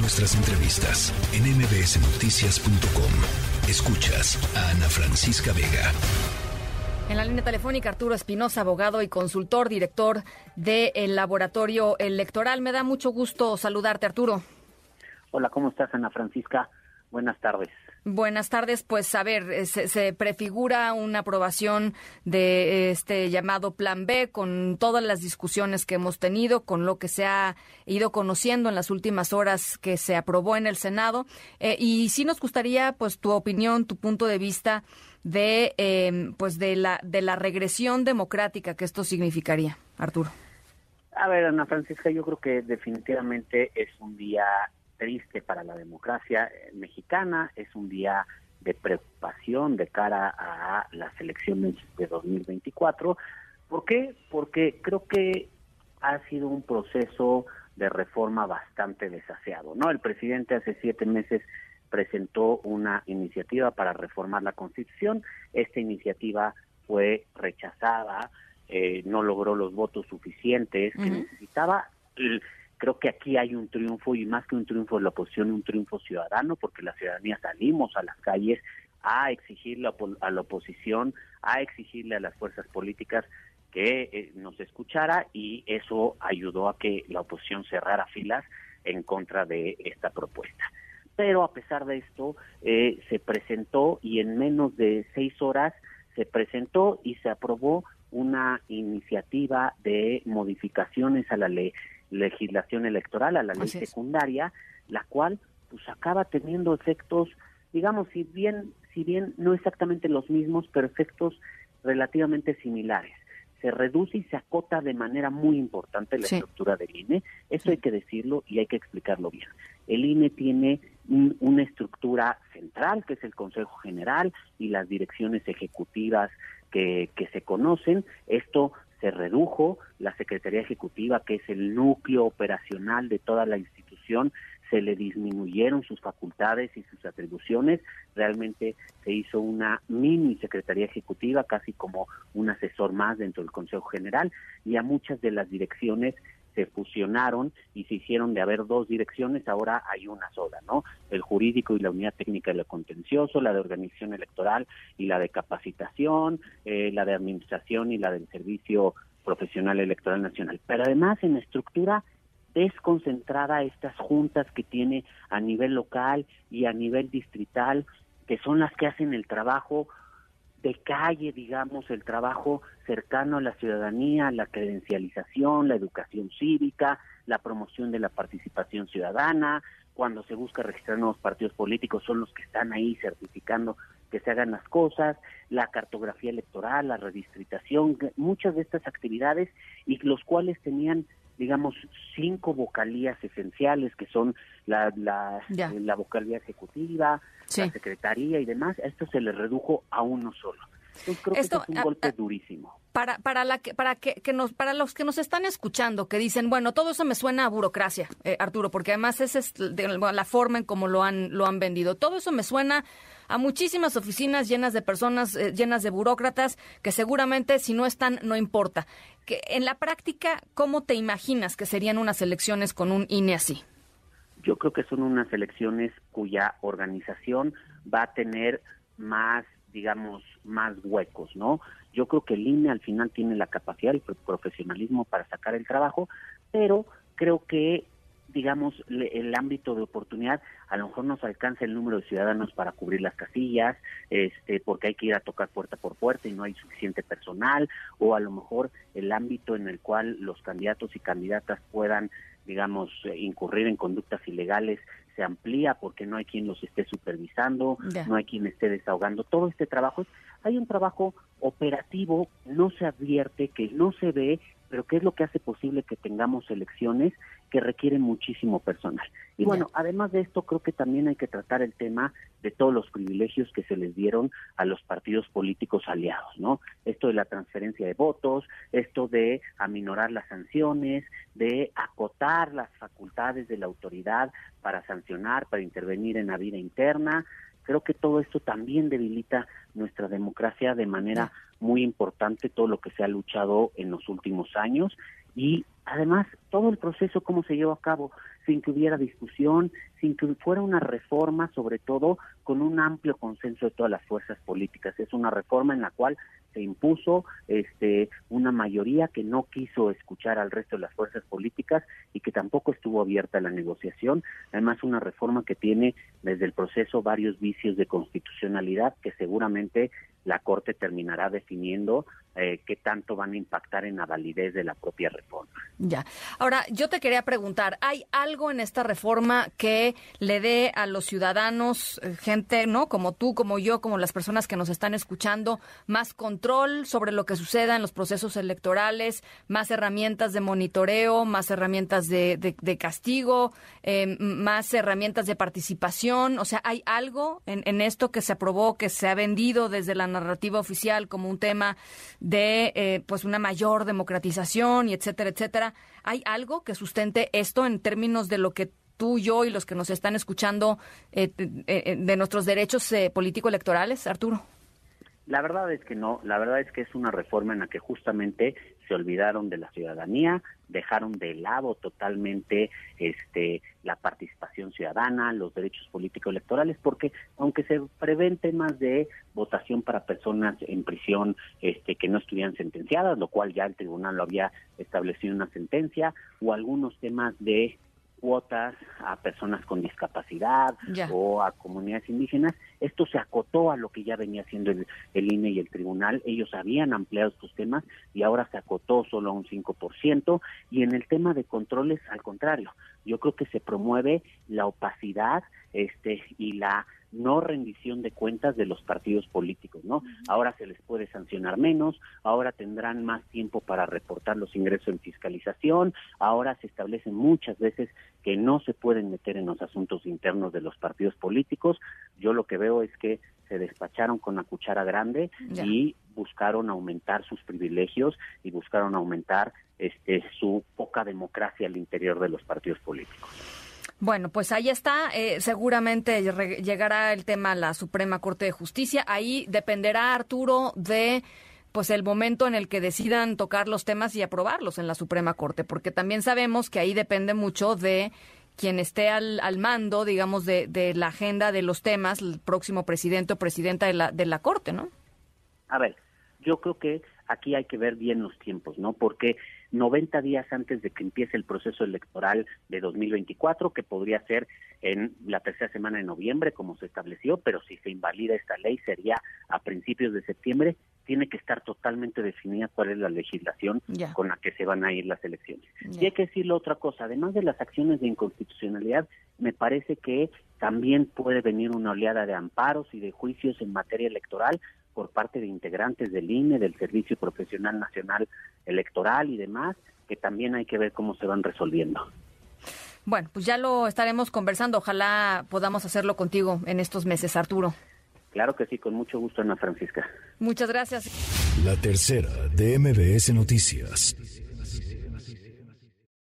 Nuestras entrevistas en mbsnoticias.com. Escuchas a Ana Francisca Vega. En la línea telefónica, Arturo Espinosa, abogado y consultor, director del Laboratorio Electoral. Me da mucho gusto saludarte, Arturo. Hola, ¿cómo estás, Ana Francisca? Buenas tardes. Buenas tardes. Pues a ver, eh, se, prefigura una aprobación de este llamado Plan B con todas las discusiones que hemos tenido, con lo que se ha ido conociendo en las últimas horas que se aprobó en el Senado. Eh, y sí nos gustaría, pues, tu opinión, tu punto de vista de, em, pues, de la de la regresión democrática que esto significaría, Arturo. A ver, Ana Francisca, yo creo que definitivamente es un día triste para la democracia eh, mexicana, es un día de preocupación de cara a las elecciones de 2024. ¿Por qué? Porque creo que ha sido un proceso de reforma bastante desaseado, ¿no? El presidente hace siete meses presentó una iniciativa para reformar la Constitución. Esta iniciativa fue rechazada, eh, no logró los votos suficientes que necesitaba creo que aquí hay un triunfo y más que un triunfo de la oposición, un triunfo ciudadano, porque la ciudadanía salimos a las calles a exigirle a la oposición, a exigirle a las fuerzas políticas que eh, nos escuchara y eso ayudó a que la oposición cerrara filas en contra de esta propuesta. Pero a pesar de esto, eh, se presentó y en menos de seis horas se presentó y se aprobó una iniciativa de modificaciones a la ley legislación electoral, a la ley secundaria, la cual pues acaba teniendo efectos, digamos, si bien, si bien no exactamente los mismos, pero efectos relativamente similares. Se reduce y se acota de manera muy importante la estructura del INE. Eso hay que decirlo y hay que explicarlo bien. El INE tiene una estructura central, que es el Consejo General y las direcciones ejecutivas que, que se conocen. Esto se redujo, la Secretaría Ejecutiva, que es el núcleo operacional de toda la institución, se le disminuyeron sus facultades y sus atribuciones, realmente se hizo una mini Secretaría Ejecutiva, casi como un asesor más dentro del Consejo General, y a muchas de las direcciones se fusionaron y se hicieron de haber dos direcciones, ahora hay una sola, ¿no? El jurídico y la unidad técnica de lo contencioso, la de organización electoral y la de capacitación, eh, la de administración y la del servicio profesional electoral nacional. Pero además en estructura desconcentrada estas juntas que tiene a nivel local y a nivel distrital, que son las que hacen el trabajo de calle, digamos, el trabajo cercano a la ciudadanía, la credencialización, la educación cívica, la promoción de la participación ciudadana, cuando se busca registrar nuevos partidos políticos son los que están ahí certificando que se hagan las cosas, la cartografía electoral, la redistritación, muchas de estas actividades y los cuales tenían digamos, cinco vocalías esenciales que son la, la, la vocalía ejecutiva, la secretaría y demás, esto se le redujo a uno solo. Entonces creo que es un golpe durísimo. Para, para, la que, para, que, que, nos, para los que nos están escuchando, que dicen, bueno, todo eso me suena a burocracia, eh, Arturo, porque además esa es la forma en cómo lo han, lo han vendido. Todo eso me suena a muchísimas oficinas llenas de personas, eh, llenas de burócratas, que seguramente si no están, no importa. Que en la práctica, ¿cómo te imaginas que serían unas elecciones con un INE así? Yo creo que son unas elecciones cuya organización va a tener más, digamos, más huecos, ¿no? Yo creo que el INE al final tiene la capacidad, el profesionalismo para sacar el trabajo, pero creo que digamos, el ámbito de oportunidad, a lo mejor nos alcanza el número de ciudadanos para cubrir las casillas, este, porque hay que ir a tocar puerta por puerta y no hay suficiente personal, o a lo mejor el ámbito en el cual los candidatos y candidatas puedan, digamos, incurrir en conductas ilegales se amplía porque no hay quien los esté supervisando, no hay quien esté desahogando. Todo este trabajo, hay un trabajo operativo, no se advierte, que no se ve, pero que es lo que hace posible que tengamos elecciones que requieren muchísimo personal. Y bueno, además de esto, creo que también hay que tratar el tema de todos los privilegios que se les dieron a los partidos políticos aliados, ¿no? Esto de la transferencia de votos, esto de aminorar las sanciones, de acotar las facultades de la autoridad para sancionar, para intervenir en la vida interna. Creo que todo esto también debilita nuestra democracia de manera muy importante, todo lo que se ha luchado en los últimos años. Y además todo el proceso cómo se llevó a cabo sin que hubiera discusión, sin que fuera una reforma, sobre todo con un amplio consenso de todas las fuerzas políticas. Es una reforma en la cual se impuso este una mayoría que no quiso escuchar al resto de las fuerzas políticas y que tampoco estuvo abierta a la negociación. Además, una reforma que tiene desde el proceso varios vicios de constitucionalidad que seguramente la Corte terminará definiendo eh, qué tanto van a impactar en la validez de la propia reforma. Ya. Ahora, yo te quería preguntar, ¿hay algo en esta reforma que le dé a los ciudadanos, eh, gente, ¿no? Como tú, como yo, como las personas que nos están escuchando, más control sobre lo que suceda en los procesos electorales, más herramientas de monitoreo, más herramientas de, castigo, em, más herramientas de participación? O sea, ¿hay algo en, en esto que se aprobó, que se ha vendido desde la narrativa oficial como un tema de eh, pues una mayor democratización y etcétera, etcétera. ¿Hay algo que sustente esto en términos de lo que tú, yo y los que nos están escuchando eh, eh, de nuestros derechos político-electorales, Arturo? La verdad es que no, la verdad es que es una reforma en la que justamente se olvidaron de la ciudadanía, dejaron de lado totalmente este la participación ciudadana, los derechos políticos electorales, porque aunque se prevén temas de votación para personas en prisión este que no estuvieran sentenciadas, lo cual ya el tribunal lo había establecido en una sentencia, o algunos temas de cuotas a personas con discapacidad o a comunidades indígenas. Esto se acotó a lo que ya venía haciendo el, INE y el tribunal. Ellos habían ampliado estos temas y ahora se acotó solo a un 5%. Y en el tema de controles, al contrario, yo creo que se promueve la opacidad este y la no rendición de cuentas de los partidos políticos, ¿no? Ahora se les puede sancionar menos, ahora tendrán más tiempo para reportar los ingresos en fiscalización, ahora se establecen muchas veces que no se pueden meter en los asuntos internos de los partidos políticos. Yo lo que veo es que se despacharon con la cuchara grande y buscaron aumentar sus privilegios y buscaron aumentar este su poca democracia al interior de los partidos políticos. Bueno, pues ahí está. Eh, seguramente llegará el tema a la Suprema Corte de Justicia. Ahí dependerá, Arturo, de pues el momento en el que decidan tocar los temas y aprobarlos en la Suprema Corte, porque también sabemos que ahí depende mucho de quien esté al, al mando, digamos, de, de, la agenda de los temas, el próximo presidente o presidenta de la, de la Corte, ¿no? A ver, yo creo que aquí hay que ver bien los tiempos, ¿no? Porque 90 días antes de que empiece el proceso electoral de 2024, que podría ser en la tercera semana de noviembre, como se estableció, pero si se invalida esta ley sería a principios de septiembre, tiene que estar totalmente definida cuál es la legislación con la que se van a ir las elecciones. Y hay que decirle otra cosa, además de las acciones de inconstitucionalidad, me parece que también puede venir una oleada de amparos y de juicios en materia electoral por parte de integrantes del INE, del Servicio Profesional Nacional Electoral y demás, que también hay que ver cómo se van resolviendo. Bueno, pues ya lo estaremos conversando. Ojalá podamos hacerlo contigo en estos meses, Arturo. Claro que sí, con mucho gusto, Ana Francisca. Muchas gracias. La tercera de MBS Noticias.